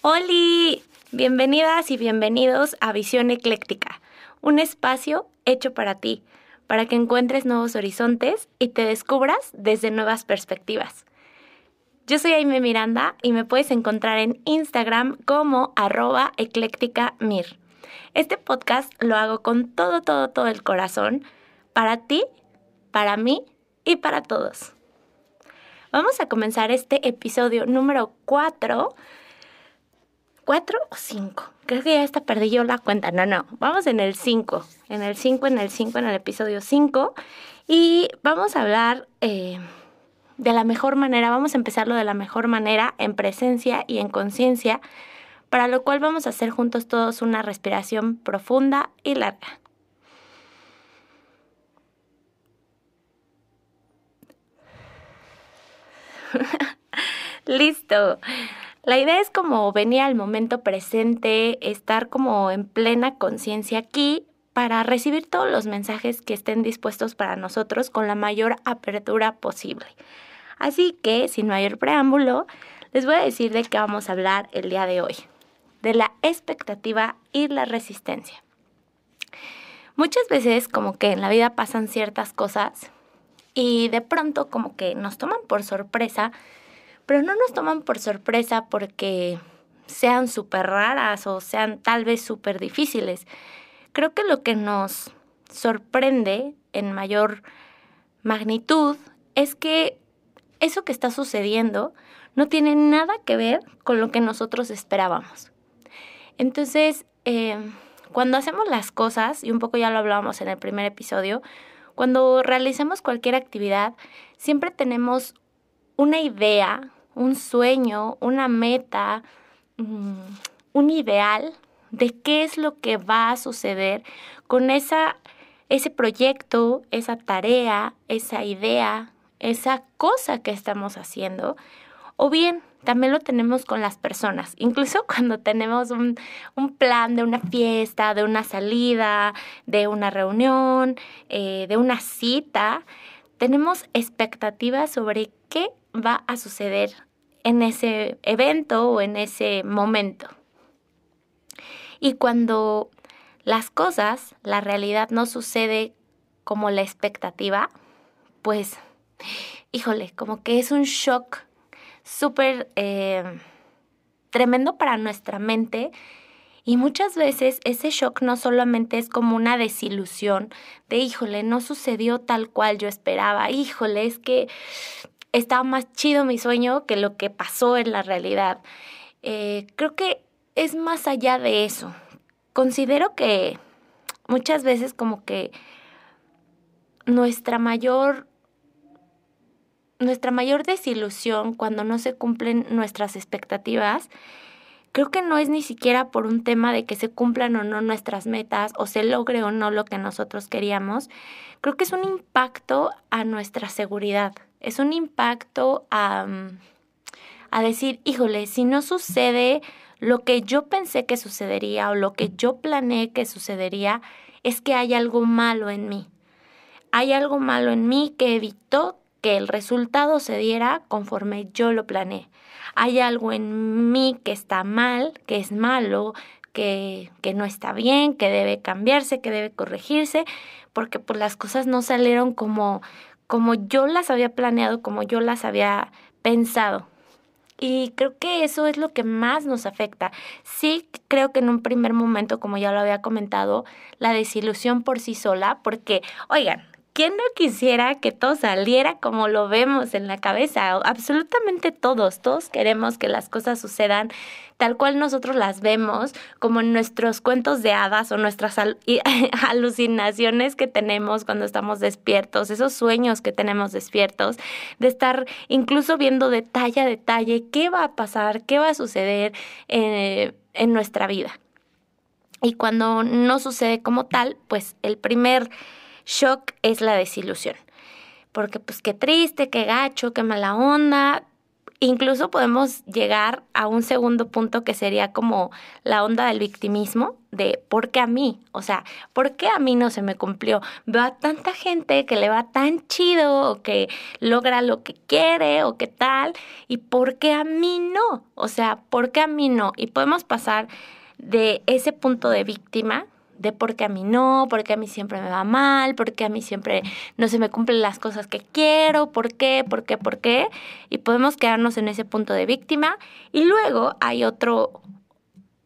¡Holi! Bienvenidas y bienvenidos a Visión Ecléctica, un espacio hecho para ti, para que encuentres nuevos horizontes y te descubras desde nuevas perspectivas. Yo soy Aime Miranda y me puedes encontrar en Instagram como arroba eclécticamir. Este podcast lo hago con todo, todo, todo el corazón, para ti, para mí y para todos. Vamos a comenzar este episodio número 4 ¿Cuatro o cinco? Creo que ya está perdí yo la cuenta. No, no. Vamos en el cinco. En el cinco, en el cinco, en el episodio cinco. Y vamos a hablar eh, de la mejor manera. Vamos a empezarlo de la mejor manera en presencia y en conciencia. Para lo cual vamos a hacer juntos todos una respiración profunda y larga. Listo. La idea es como venir al momento presente, estar como en plena conciencia aquí para recibir todos los mensajes que estén dispuestos para nosotros con la mayor apertura posible. Así que, sin mayor preámbulo, les voy a decir de qué vamos a hablar el día de hoy, de la expectativa y la resistencia. Muchas veces como que en la vida pasan ciertas cosas y de pronto como que nos toman por sorpresa pero no nos toman por sorpresa porque sean súper raras o sean tal vez súper difíciles. Creo que lo que nos sorprende en mayor magnitud es que eso que está sucediendo no tiene nada que ver con lo que nosotros esperábamos. Entonces, eh, cuando hacemos las cosas, y un poco ya lo hablábamos en el primer episodio, cuando realizamos cualquier actividad, siempre tenemos una idea un sueño, una meta, mm, un ideal de qué es lo que va a suceder con esa, ese proyecto, esa tarea, esa idea, esa cosa que estamos haciendo. O bien, también lo tenemos con las personas. Incluso cuando tenemos un, un plan de una fiesta, de una salida, de una reunión, eh, de una cita, tenemos expectativas sobre qué va a suceder en ese evento o en ese momento. Y cuando las cosas, la realidad no sucede como la expectativa, pues, híjole, como que es un shock súper eh, tremendo para nuestra mente. Y muchas veces ese shock no solamente es como una desilusión de, híjole, no sucedió tal cual yo esperaba, híjole, es que estaba más chido mi sueño que lo que pasó en la realidad. Eh, creo que es más allá de eso. Considero que muchas veces como que nuestra mayor nuestra mayor desilusión cuando no se cumplen nuestras expectativas, creo que no es ni siquiera por un tema de que se cumplan o no nuestras metas o se logre o no lo que nosotros queríamos, creo que es un impacto a nuestra seguridad es un impacto a, a decir, híjole, si no sucede lo que yo pensé que sucedería o lo que yo planeé que sucedería, es que hay algo malo en mí. Hay algo malo en mí que evitó que el resultado se diera conforme yo lo planeé. Hay algo en mí que está mal, que es malo, que, que no está bien, que debe cambiarse, que debe corregirse, porque pues las cosas no salieron como, como yo las había planeado, como yo las había pensado. Y creo que eso es lo que más nos afecta. Sí, creo que en un primer momento, como ya lo había comentado, la desilusión por sí sola, porque, oigan, ¿quién no quisiera que todo saliera como lo vemos en la cabeza? Absolutamente todos, todos queremos que las cosas sucedan tal cual nosotros las vemos, como en nuestros cuentos de hadas o nuestras alucinaciones que tenemos cuando estamos despiertos, esos sueños que tenemos despiertos, de estar incluso viendo detalle a detalle qué va a pasar, qué va a suceder eh, en nuestra vida. Y cuando no sucede como tal, pues el primer shock es la desilusión. Porque pues qué triste, qué gacho, qué mala onda. incluso podemos llegar a un segundo punto que sería como la onda del victimismo, de por qué a mí, o sea, por qué a mí no se me cumplió. Veo a tanta gente que le va tan chido o que logra lo que quiere o qué tal, y por qué a mí no, o sea, por qué a mí no. Y podemos pasar de ese punto de víctima de por qué a mí no, por qué a mí siempre me va mal, por qué a mí siempre no se me cumplen las cosas que quiero, por qué, por qué, por qué. Y podemos quedarnos en ese punto de víctima. Y luego hay otro,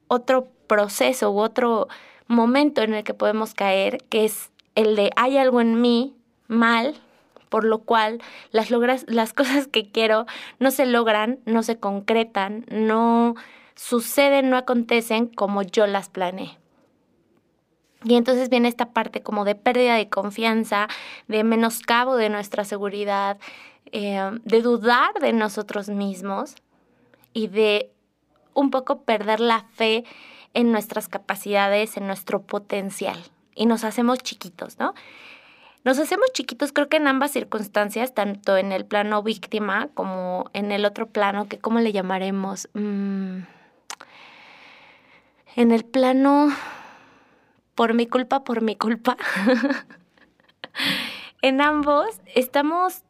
otro proceso u otro momento en el que podemos caer, que es el de hay algo en mí mal, por lo cual las, logras, las cosas que quiero no se logran, no se concretan, no suceden, no acontecen como yo las planeé. Y entonces viene esta parte como de pérdida de confianza, de menoscabo de nuestra seguridad, eh, de dudar de nosotros mismos y de un poco perder la fe en nuestras capacidades, en nuestro potencial. Y nos hacemos chiquitos, ¿no? Nos hacemos chiquitos creo que en ambas circunstancias, tanto en el plano víctima como en el otro plano, que cómo le llamaremos, mm, en el plano por mi culpa, por mi culpa. en ambos estamos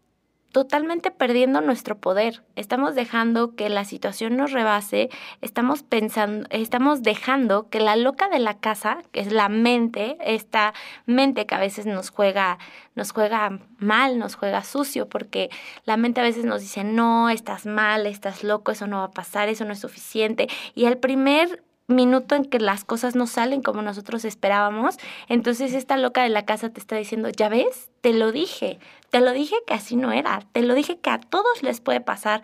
totalmente perdiendo nuestro poder. Estamos dejando que la situación nos rebase, estamos pensando, estamos dejando que la loca de la casa, que es la mente, esta mente que a veces nos juega, nos juega mal, nos juega sucio, porque la mente a veces nos dice, "No, estás mal, estás loco, eso no va a pasar, eso no es suficiente." Y el primer minuto en que las cosas no salen como nosotros esperábamos, entonces esta loca de la casa te está diciendo, ya ves, te lo dije, te lo dije que así no era, te lo dije que a todos les puede pasar,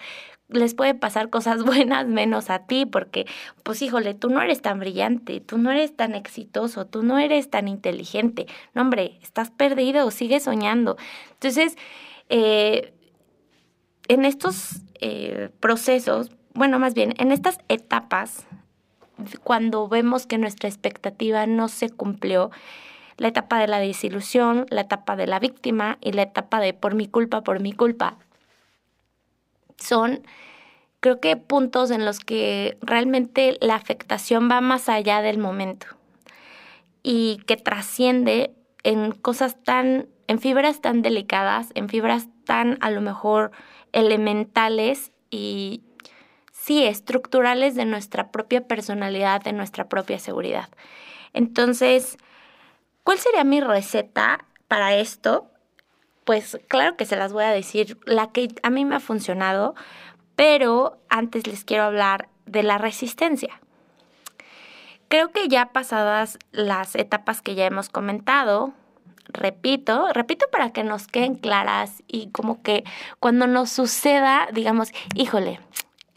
les puede pasar cosas buenas menos a ti, porque pues híjole, tú no eres tan brillante, tú no eres tan exitoso, tú no eres tan inteligente, no hombre, estás perdido, sigue soñando. Entonces, eh, en estos eh, procesos, bueno, más bien, en estas etapas cuando vemos que nuestra expectativa no se cumplió, la etapa de la desilusión, la etapa de la víctima y la etapa de por mi culpa, por mi culpa. Son, creo que, puntos en los que realmente la afectación va más allá del momento y que trasciende en cosas tan, en fibras tan delicadas, en fibras tan a lo mejor elementales y sí, estructurales de nuestra propia personalidad, de nuestra propia seguridad. Entonces, ¿cuál sería mi receta para esto? Pues claro que se las voy a decir, la que a mí me ha funcionado, pero antes les quiero hablar de la resistencia. Creo que ya pasadas las etapas que ya hemos comentado, repito, repito para que nos queden claras y como que cuando nos suceda, digamos, híjole,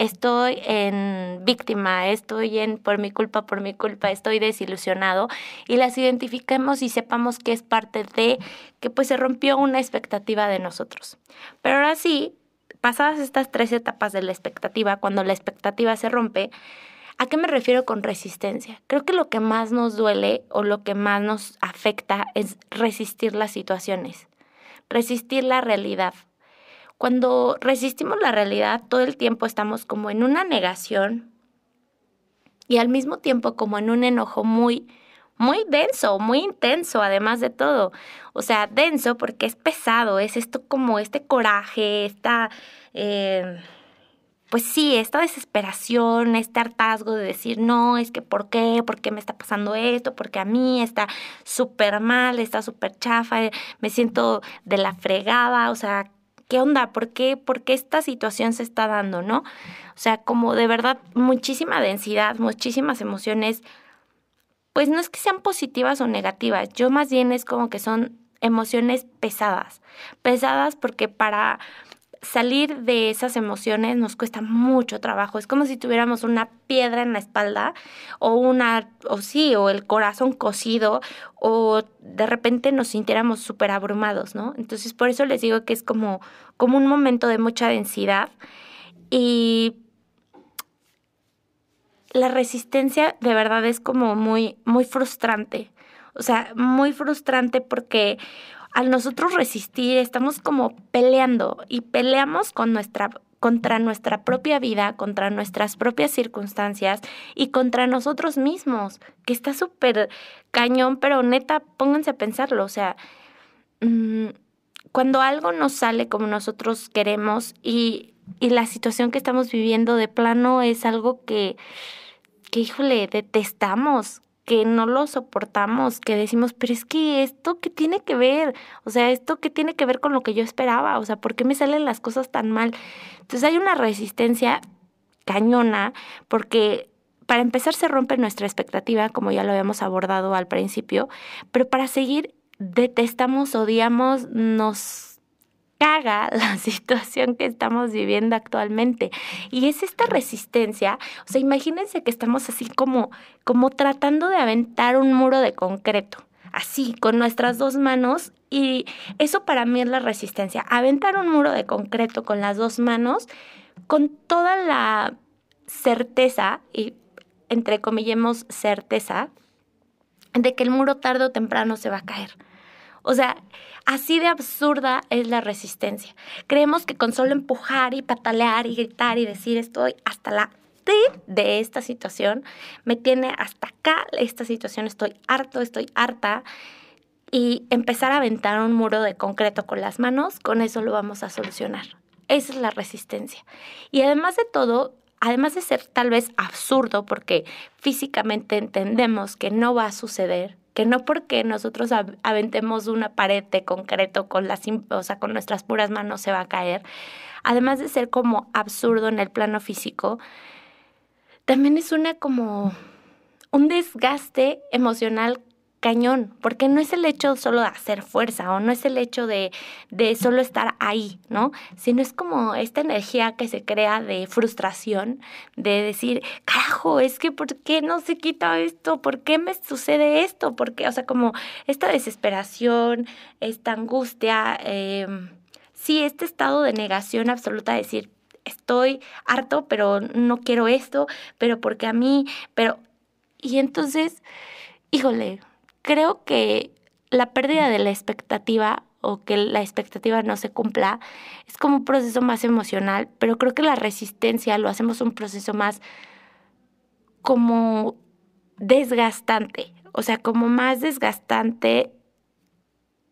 estoy en víctima, estoy en por mi culpa, por mi culpa, estoy desilusionado y las identifiquemos y sepamos que es parte de que pues se rompió una expectativa de nosotros. Pero ahora sí, pasadas estas tres etapas de la expectativa, cuando la expectativa se rompe, ¿A qué me refiero con resistencia? Creo que lo que más nos duele o lo que más nos afecta es resistir las situaciones, resistir la realidad, cuando resistimos la realidad, todo el tiempo estamos como en una negación y al mismo tiempo como en un enojo muy, muy denso, muy intenso, además de todo. O sea, denso porque es pesado, es esto como este coraje, esta... Eh, pues sí, esta desesperación, este hartazgo de decir, no, es que ¿por qué? ¿Por qué me está pasando esto? Porque a mí está súper mal, está súper chafa, me siento de la fregada, o sea, ¿qué onda? ¿Por qué, ¿Por esta situación se está dando, no? O sea, como de verdad muchísima densidad, muchísimas emociones, pues no es que sean positivas o negativas, yo más bien es como que son emociones pesadas, pesadas porque para salir de esas emociones nos cuesta mucho trabajo. Es como si tuviéramos una piedra en la espalda o una, o sí, o el corazón cocido o de repente nos sintiéramos súper abrumados, ¿no? Entonces por eso les digo que es como, como un momento de mucha densidad y la resistencia de verdad es como muy, muy frustrante. O sea, muy frustrante porque al nosotros resistir estamos como peleando y peleamos contra nuestra propia vida, contra nuestras propias circunstancias y contra nosotros mismos, que está súper cañón, pero neta, pónganse a pensarlo, o sea, mm, cuando algo no sale como nosotros queremos y, y la situación que estamos viviendo de plano es algo que, que, híjole, detestamos, que no lo soportamos, que decimos, pero es que esto qué tiene que ver, o sea, esto qué tiene que ver con lo que yo esperaba, o sea, ¿por qué me salen las cosas tan mal? Entonces hay una resistencia cañona porque para empezar se rompe nuestra expectativa, como ya lo habíamos abordado al principio, pero para seguir detestamos, odiamos, nos caga la situación que estamos viviendo actualmente. Y es esta resistencia, o sea, imagínense que estamos así como, como tratando de aventar un muro de concreto, así, con nuestras dos manos. Y eso para mí es la resistencia, aventar un muro de concreto con las dos manos, con toda la certeza, y entre comillemos certeza, de que el muro tarde o temprano se va a caer. O sea, así de absurda es la resistencia. Creemos que con solo empujar y patalear y gritar y decir estoy hasta la T de esta situación, me tiene hasta acá esta situación, estoy harto, estoy harta. Y empezar a aventar un muro de concreto con las manos, con eso lo vamos a solucionar. Esa es la resistencia. Y además de todo, además de ser tal vez absurdo, porque físicamente entendemos que no va a suceder, que no porque nosotros aventemos una pared de concreto con las, o sea, con nuestras puras manos se va a caer, además de ser como absurdo en el plano físico, también es una como un desgaste emocional cañón, porque no es el hecho solo de hacer fuerza o no es el hecho de, de solo estar ahí, ¿no? Sino es como esta energía que se crea de frustración, de decir, carajo, es que ¿por qué no se quita esto? ¿Por qué me sucede esto? ¿Por qué? O sea, como esta desesperación, esta angustia, eh, sí, este estado de negación absoluta, de decir, estoy harto, pero no quiero esto, pero porque a mí, pero... Y entonces, híjole, creo que la pérdida de la expectativa o que la expectativa no se cumpla es como un proceso más emocional, pero creo que la resistencia lo hacemos un proceso más como desgastante, o sea, como más desgastante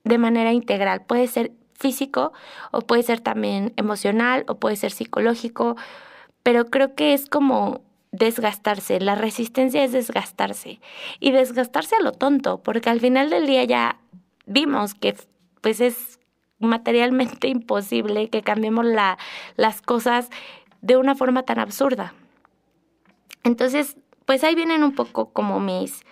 de manera integral. Puede ser físico o puede ser también emocional o puede ser psicológico, pero creo que es como desgastarse, la resistencia es desgastarse y desgastarse a lo tonto, porque al final del día ya vimos que pues es materialmente imposible que cambiemos la, las cosas de una forma tan absurda. Entonces, pues ahí vienen un poco como mis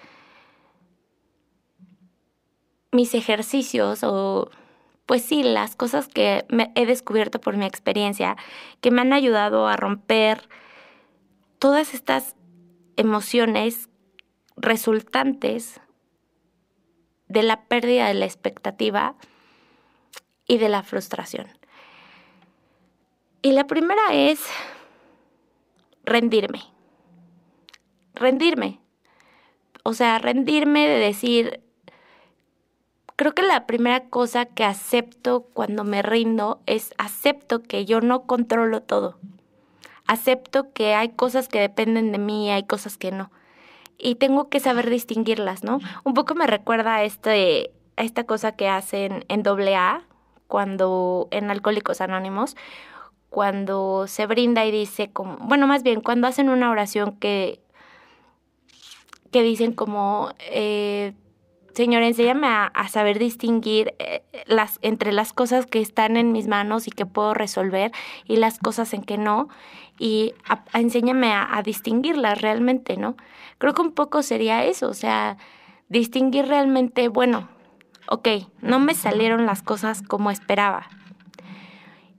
mis ejercicios o pues sí, las cosas que he descubierto por mi experiencia que me han ayudado a romper todas estas emociones resultantes de la pérdida de la expectativa y de la frustración. Y la primera es rendirme. Rendirme. O sea, rendirme de decir, creo que la primera cosa que acepto cuando me rindo es acepto que yo no controlo todo acepto que hay cosas que dependen de mí y hay cosas que no. Y tengo que saber distinguirlas, ¿no? Un poco me recuerda a, este, a esta cosa que hacen en AA, cuando en Alcohólicos Anónimos, cuando se brinda y dice como, bueno, más bien, cuando hacen una oración que, que dicen como, eh, Señor, enséñame a, saber distinguir eh, las, entre las cosas que están en mis manos y que puedo resolver y las cosas en que no. Y enséñame a, a distinguirlas realmente, ¿no? Creo que un poco sería eso, o sea, distinguir realmente, bueno, ok, no me salieron las cosas como esperaba,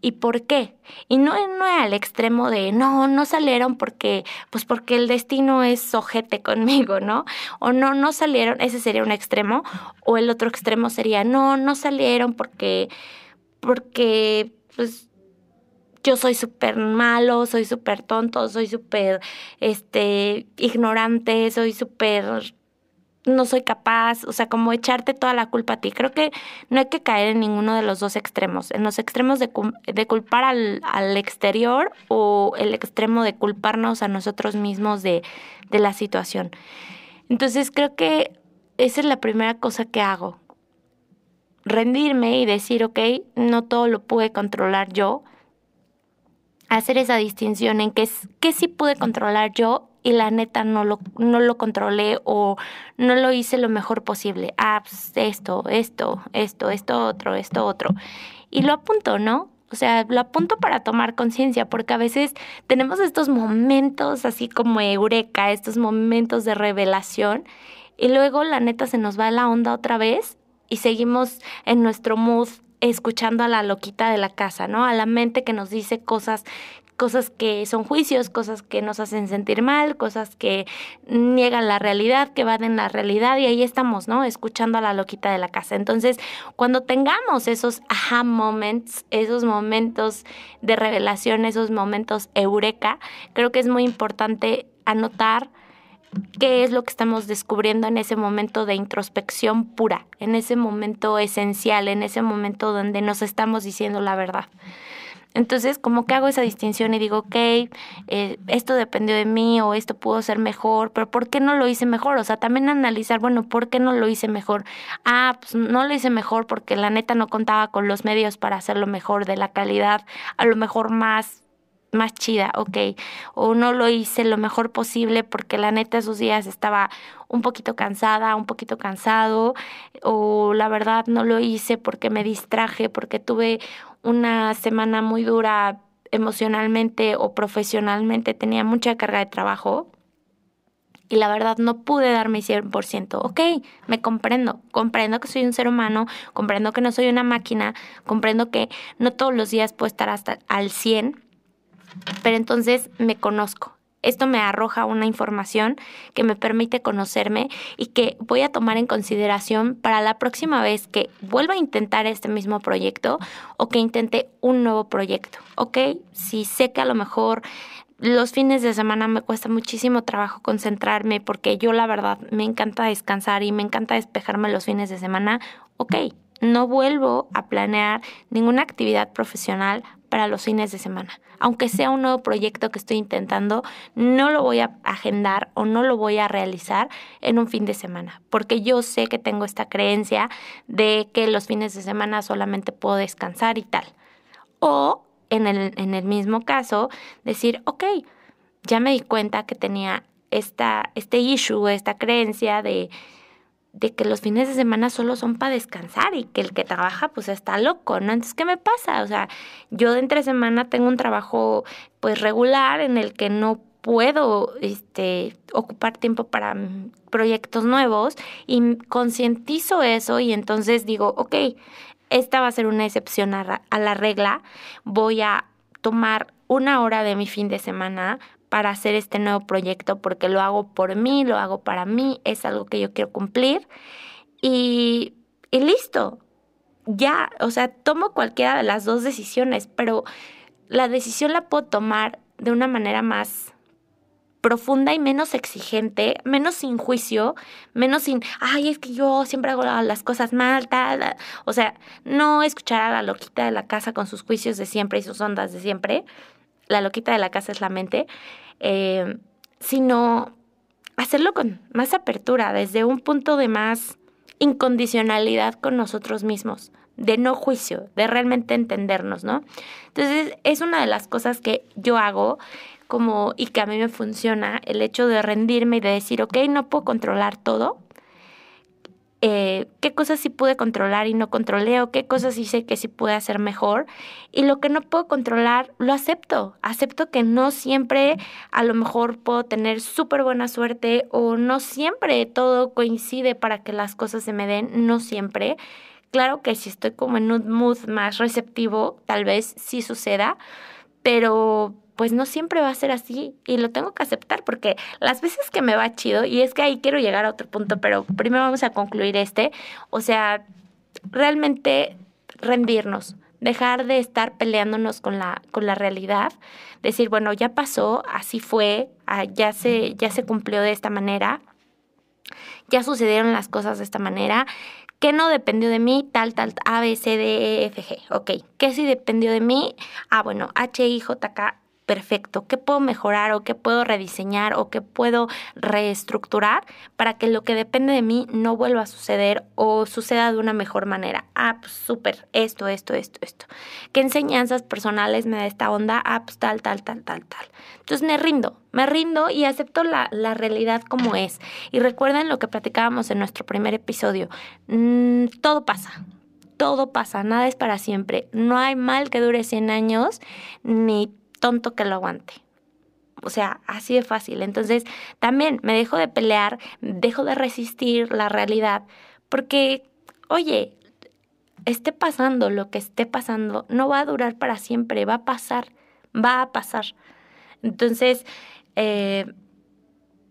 ¿Y por qué? Y no, no al extremo de, no, no salieron porque, pues porque el destino es ojete conmigo, ¿no? O no, no salieron, ese sería un extremo. O el otro extremo sería, no, no salieron porque, porque, pues, yo soy súper malo, soy súper tonto, soy súper, este, ignorante, soy súper no soy capaz, o sea, como echarte toda la culpa a ti. Creo que no hay que caer en ninguno de los dos extremos, en los extremos de, culpar al, al, exterior o el extremo de culparnos a nosotros mismos de, de la situación. Entonces creo que esa es la primera cosa que hago, rendirme y decir, ok, no todo lo pude controlar yo, hacer esa distinción en que, que sí pude controlar yo y la neta no lo, no lo controlé o no lo hice lo mejor posible. Ah, pues esto, esto, esto, esto otro, esto otro. Y lo apunto, ¿no? O sea, lo apunto para tomar conciencia, porque a veces tenemos estos momentos así como eureka, estos momentos de revelación, y luego la neta se nos va la onda otra vez y seguimos en nuestro mood escuchando a la loquita de la casa, ¿no? A la mente que nos dice cosas cosas que son juicios, cosas que nos hacen sentir mal, cosas que niegan la realidad, que en la realidad y ahí estamos, ¿no? Escuchando a la loquita de la casa. Entonces, cuando tengamos esos aha moments, esos momentos de revelación, esos momentos eureka, creo que es muy importante anotar qué es lo que estamos descubriendo en ese momento de introspección pura, en ese momento esencial, en ese momento donde nos estamos diciendo la verdad. Entonces, como que hago esa distinción y digo, ok, eh, esto dependió de mí o esto pudo ser mejor, pero ¿por qué no lo hice mejor? O sea, también analizar, bueno, ¿por qué no lo hice mejor? Ah, pues no lo hice mejor porque la neta no contaba con los medios para hacerlo mejor, de la calidad, a lo mejor más más chida, ok, o no lo hice lo mejor posible porque la neta esos días estaba un poquito cansada, un poquito cansado, o la verdad no lo hice porque me distraje, porque tuve una semana muy dura emocionalmente o profesionalmente, tenía mucha carga de trabajo y la verdad no pude dar mi 100%. Ok, me comprendo, comprendo que soy un ser humano, comprendo que no soy una máquina, comprendo que no todos los días puedo estar hasta al 100 pero entonces me conozco. Esto me arroja una información que me permite conocerme y que voy a tomar en consideración para la próxima vez que vuelva a intentar este mismo proyecto o que intente un nuevo proyecto, ¿ok? Si sé que a lo mejor los fines de semana me cuesta muchísimo trabajo concentrarme porque yo la verdad me encanta descansar y me encanta despejarme los fines de semana, ok, no vuelvo a planear ninguna actividad profesional para los fines de semana. Aunque sea un nuevo proyecto que estoy intentando, no lo voy a agendar o no lo voy a realizar en un fin de semana, porque yo sé que tengo esta creencia de que los fines de semana solamente puedo descansar y tal. O en el, en el mismo caso, decir, ok, ya me di cuenta que tenía esta, este issue, esta creencia de de que los fines de semana solo son para descansar y que el que trabaja pues está loco, ¿no? Entonces, ¿qué me pasa? O sea, yo de entre semana tengo un trabajo pues regular en el que no puedo este, ocupar tiempo para proyectos nuevos y concientizo eso y entonces digo, ok, esta va a ser una excepción a, a la regla, voy a tomar una hora de mi fin de semana para hacer este nuevo proyecto porque lo hago por mí, lo hago para mí, es algo que yo quiero cumplir y, y listo. Ya, o sea, tomo cualquiera de las dos decisiones, pero la decisión la puedo tomar de una manera más profunda y menos exigente, menos sin juicio, menos sin, ay, es que yo siempre hago las cosas mal, tal. O sea, no escuchar a la loquita de la casa con sus juicios de siempre y sus ondas de siempre, la loquita de la casa es la mente, eh, sino hacerlo con más apertura, desde un punto de más incondicionalidad con nosotros mismos, de no juicio, de realmente entendernos, ¿no? Entonces, es una de las cosas que yo hago como y que a mí me funciona, el hecho de rendirme y de decir, ok, no puedo controlar todo, eh, qué cosas sí pude controlar y no controlé o qué cosas sé que sí pude hacer mejor y lo que no puedo controlar lo acepto, acepto que no siempre a lo mejor puedo tener súper buena suerte o no siempre todo coincide para que las cosas se me den, no siempre. Claro que si estoy como en un mood más receptivo, tal vez sí suceda, pero pues no siempre va a ser así y lo tengo que aceptar porque las veces que me va chido, y es que ahí quiero llegar a otro punto, pero primero vamos a concluir este, o sea, realmente rendirnos, dejar de estar peleándonos con la, con la realidad, decir, bueno, ya pasó, así fue, ah, ya se, ya se cumplió de esta manera, ya sucedieron las cosas de esta manera, ¿Qué no dependió de mí? Tal, tal, A, B, C, D, E, F, G. Ok. ¿Qué sí dependió de mí? Ah, bueno, H, I, J, K, perfecto, qué puedo mejorar o qué puedo rediseñar o qué puedo reestructurar para que lo que depende de mí no vuelva a suceder o suceda de una mejor manera. Ah, pues súper, esto, esto, esto, esto. ¿Qué enseñanzas personales me da esta onda? Ah, pues tal, tal, tal, tal, tal. Entonces me rindo, me rindo y acepto la, la realidad como es. Y recuerden lo que platicábamos en nuestro primer episodio, mm, todo pasa, todo pasa, nada es para siempre. No hay mal que dure 100 años, ni tonto que lo aguante. O sea, así de fácil. Entonces, también me dejo de pelear, dejo de resistir la realidad, porque, oye, esté pasando lo que esté pasando, no va a durar para siempre, va a pasar, va a pasar. Entonces, eh,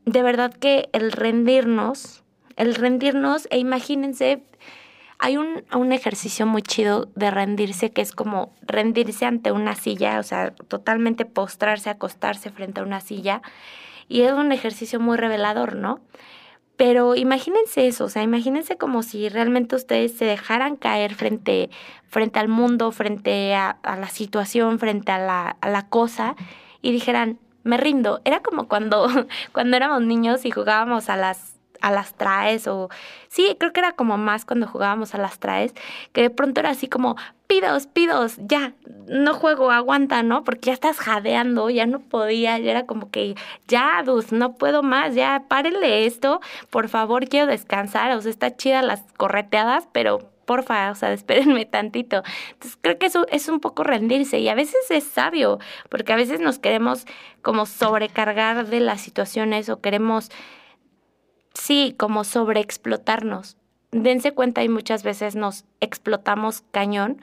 de verdad que el rendirnos, el rendirnos, e imagínense hay un, un ejercicio muy chido de rendirse que es como rendirse ante una silla, o sea, totalmente postrarse, acostarse frente a una silla. Y es un ejercicio muy revelador, ¿no? Pero imagínense eso, o sea, imagínense como si realmente ustedes se dejaran caer frente, frente al mundo, frente a, la situación, frente a la, a la cosa y dijeran, me rindo. Era como cuando, cuando éramos niños y jugábamos a las a las traes o sí, creo que era como más cuando jugábamos a las traes, que de pronto era así como, pidos, pidos, ya, no juego, aguanta, ¿no? Porque ya estás jadeando, ya no podía, ya era como que, ya, dus, no puedo más, ya, párenle esto, por favor, quiero descansar, o sea, está chida las correteadas, pero porfa, o sea, espérenme tantito. Entonces creo que eso es un poco rendirse y a veces es sabio, porque a veces nos queremos como sobrecargar de las situaciones o queremos sí, como sobreexplotarnos. Dense cuenta y muchas veces nos explotamos cañón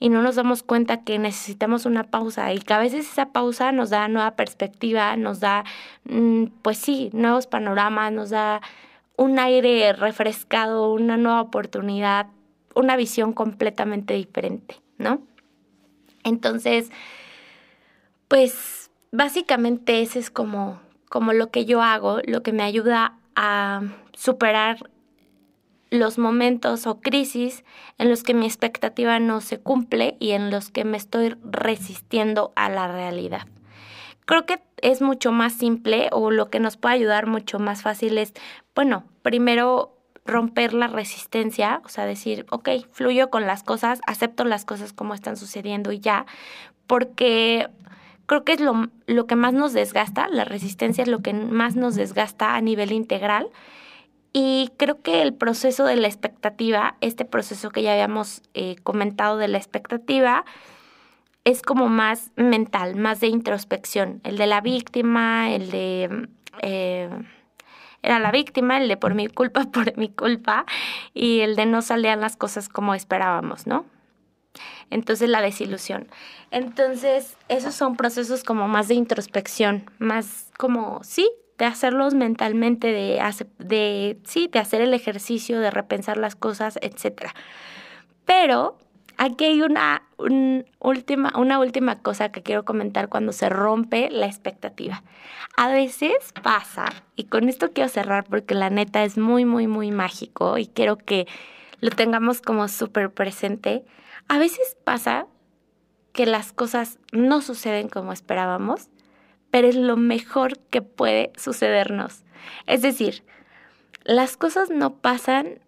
y no nos damos cuenta que necesitamos una pausa y que a veces esa pausa nos da nueva perspectiva, nos da, mm, pues sí, nuevos panoramas, nos da un aire refrescado, una nueva oportunidad, una visión completamente diferente, ¿no? Entonces, pues básicamente ese es como, como lo que yo hago, lo que me ayuda a superar los momentos o crisis en los que mi expectativa no se cumple y en los que me estoy resistiendo a la realidad. Creo que es mucho más simple o lo que nos puede ayudar mucho más fácil es, bueno, primero romper la resistencia, o sea, decir, ok, fluyo con las cosas, acepto las cosas como están sucediendo y ya, porque creo que es lo, lo que más nos desgasta, la resistencia es lo que más nos desgasta a nivel integral. Y creo que el proceso de la expectativa, este proceso que ya habíamos eh, comentado de la expectativa, es como más mental, más de introspección. El de la víctima, el de... Eh, era la víctima, el de por mi culpa, por mi culpa, y el de no salían las cosas como esperábamos, ¿no? Entonces la desilusión. Entonces, esos son procesos como más de introspección, más como, sí, de hacerlos mentalmente, de, sí, de hacer el ejercicio, de repensar las cosas, etc. Pero aquí hay una, última, una última cosa que quiero comentar cuando se rompe la expectativa. A veces pasa, y con esto quiero cerrar porque la neta es muy, muy, muy mágico y quiero que lo tengamos como súper presente. A veces pasa que las cosas no suceden como esperábamos, pero es lo mejor que puede sucedernos. Es decir, las cosas no pasan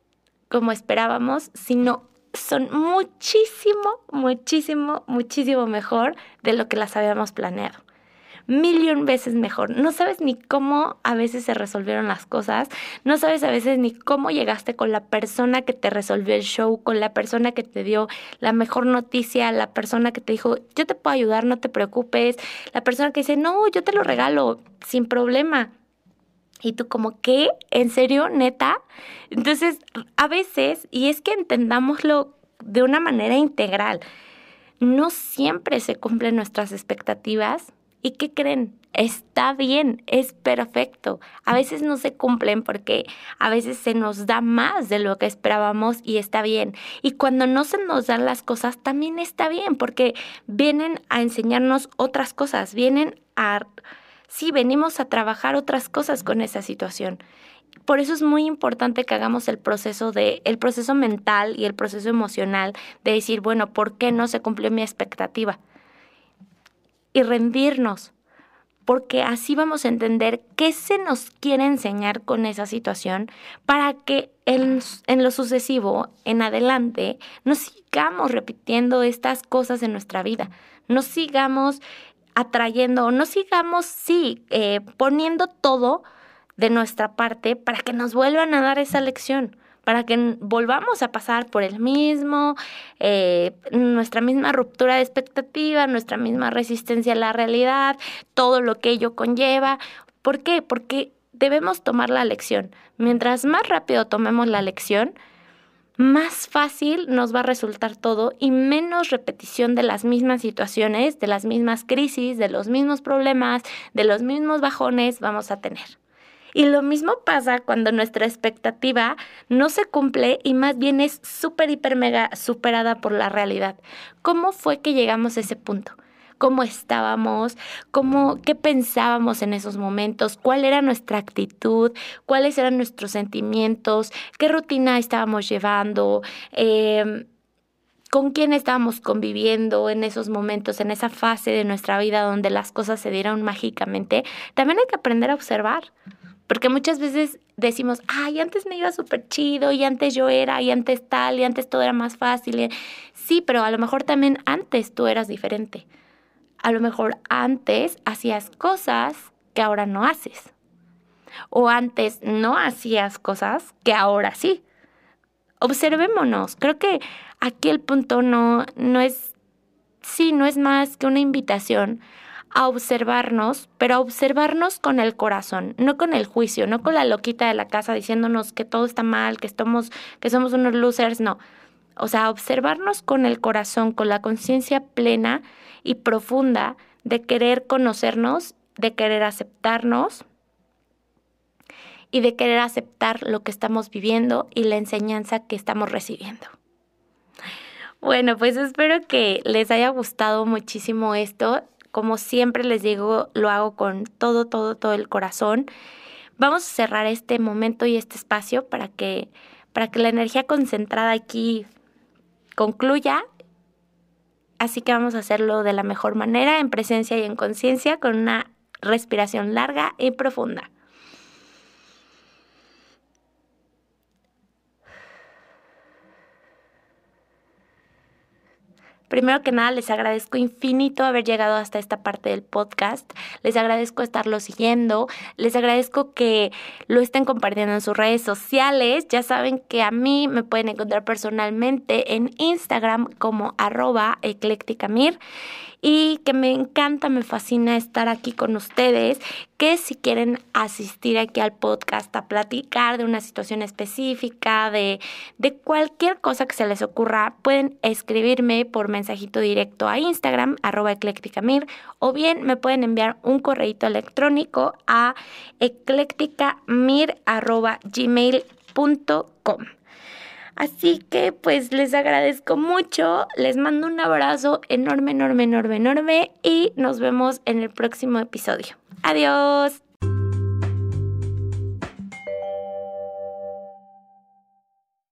como esperábamos, sino son muchísimo, muchísimo, muchísimo mejor de lo que las habíamos planeado millón veces mejor. No sabes ni cómo a veces se resolvieron las cosas, no sabes a veces ni cómo llegaste con la persona que te resolvió el show, con la persona que te dio la mejor noticia, la persona que te dijo, yo te puedo ayudar, no te preocupes, la persona que dice, no, yo te lo regalo sin problema. Y tú como, ¿qué? ¿En serio? ¿Neta? Entonces, a veces, y es que entendámoslo de una manera integral, no siempre se cumplen nuestras expectativas, ¿Y qué creen? Está bien, es perfecto. A veces no se cumplen porque a veces se nos da más de lo que esperábamos y está bien. Y cuando no se nos dan las cosas, también está bien porque vienen a enseñarnos otras cosas, vienen a... Sí, venimos a trabajar otras cosas con esa situación. por eso es muy importante que hagamos el proceso de el proceso mental y el proceso emocional de decir, bueno, ¿por qué no se cumplió mi expectativa? Y rendirnos, porque así vamos a entender qué se nos quiere enseñar con esa situación para que en, en, lo sucesivo, en adelante, no sigamos repitiendo estas cosas en nuestra vida, no sigamos atrayendo, no sigamos, sí, eh, poniendo todo de nuestra parte para que nos vuelvan a dar esa lección, para que volvamos a pasar por el mismo, eh, nuestra misma ruptura de expectativa, nuestra misma resistencia a la realidad, todo lo que ello conlleva. ¿Por qué? Porque debemos tomar la lección. Mientras más rápido tomemos la lección, más fácil nos va a resultar todo y menos repetición de las mismas situaciones, de las mismas crisis, de los mismos problemas, de los mismos bajones vamos a tener. Y lo mismo pasa cuando nuestra expectativa no se cumple y más bien es súper, hiper, mega superada por la realidad. ¿Cómo fue que llegamos a ese punto? ¿Cómo estábamos? ¿Cómo, ¿Qué pensábamos en esos momentos? ¿Cuál era nuestra actitud? ¿Cuáles eran nuestros sentimientos? ¿Qué rutina estábamos llevando? Eh, con quién estábamos conviviendo en esos momentos, en esa fase de nuestra vida donde las cosas se dieron mágicamente, también hay que aprender a observar. Porque muchas veces decimos, ay, antes me iba súper chido, y antes yo era, y antes tal, y antes todo era más fácil. Sí, pero a lo mejor también antes tú eras diferente. A lo mejor antes hacías cosas que ahora no haces. O antes no hacías cosas que ahora sí. Observémonos. Creo que aquí el punto no, no es, sí, no es más que una invitación a observarnos, pero a observarnos con el corazón, no con el juicio, no con la loquita de la casa diciéndonos que todo está mal, que estamos, que somos unos losers, no. O sea, observarnos con el corazón, con la conciencia plena y profunda de querer conocernos, de querer aceptarnos y de querer aceptar lo que estamos viviendo y la enseñanza que estamos recibiendo. Bueno, pues espero que les haya gustado muchísimo esto. Como siempre les digo, lo hago con todo, todo, todo el corazón. Vamos a cerrar este momento y este espacio para que, para que la energía concentrada aquí concluya. Así que vamos a hacerlo de la mejor manera, en presencia y en conciencia, con una respiración larga y profunda. Primero que nada, les agradezco infinito haber llegado hasta esta parte del podcast. Les agradezco estarlo siguiendo. Les agradezco que lo estén compartiendo en sus redes sociales. Ya saben que a mí me pueden encontrar personalmente en Instagram como arroba eclécticamir y que me encanta, me fascina estar aquí con ustedes, que si quieren asistir aquí al podcast a platicar de una situación específica, de, de cualquier cosa que se les ocurra, pueden escribirme por mensajito directo a Instagram, arroba eclécticamir, o bien me pueden enviar un correíto electrónico a eclécticamir arroba gmail.com. Así que pues les agradezco mucho, les mando un abrazo enorme, enorme, enorme, enorme y nos vemos en el próximo episodio. Adiós.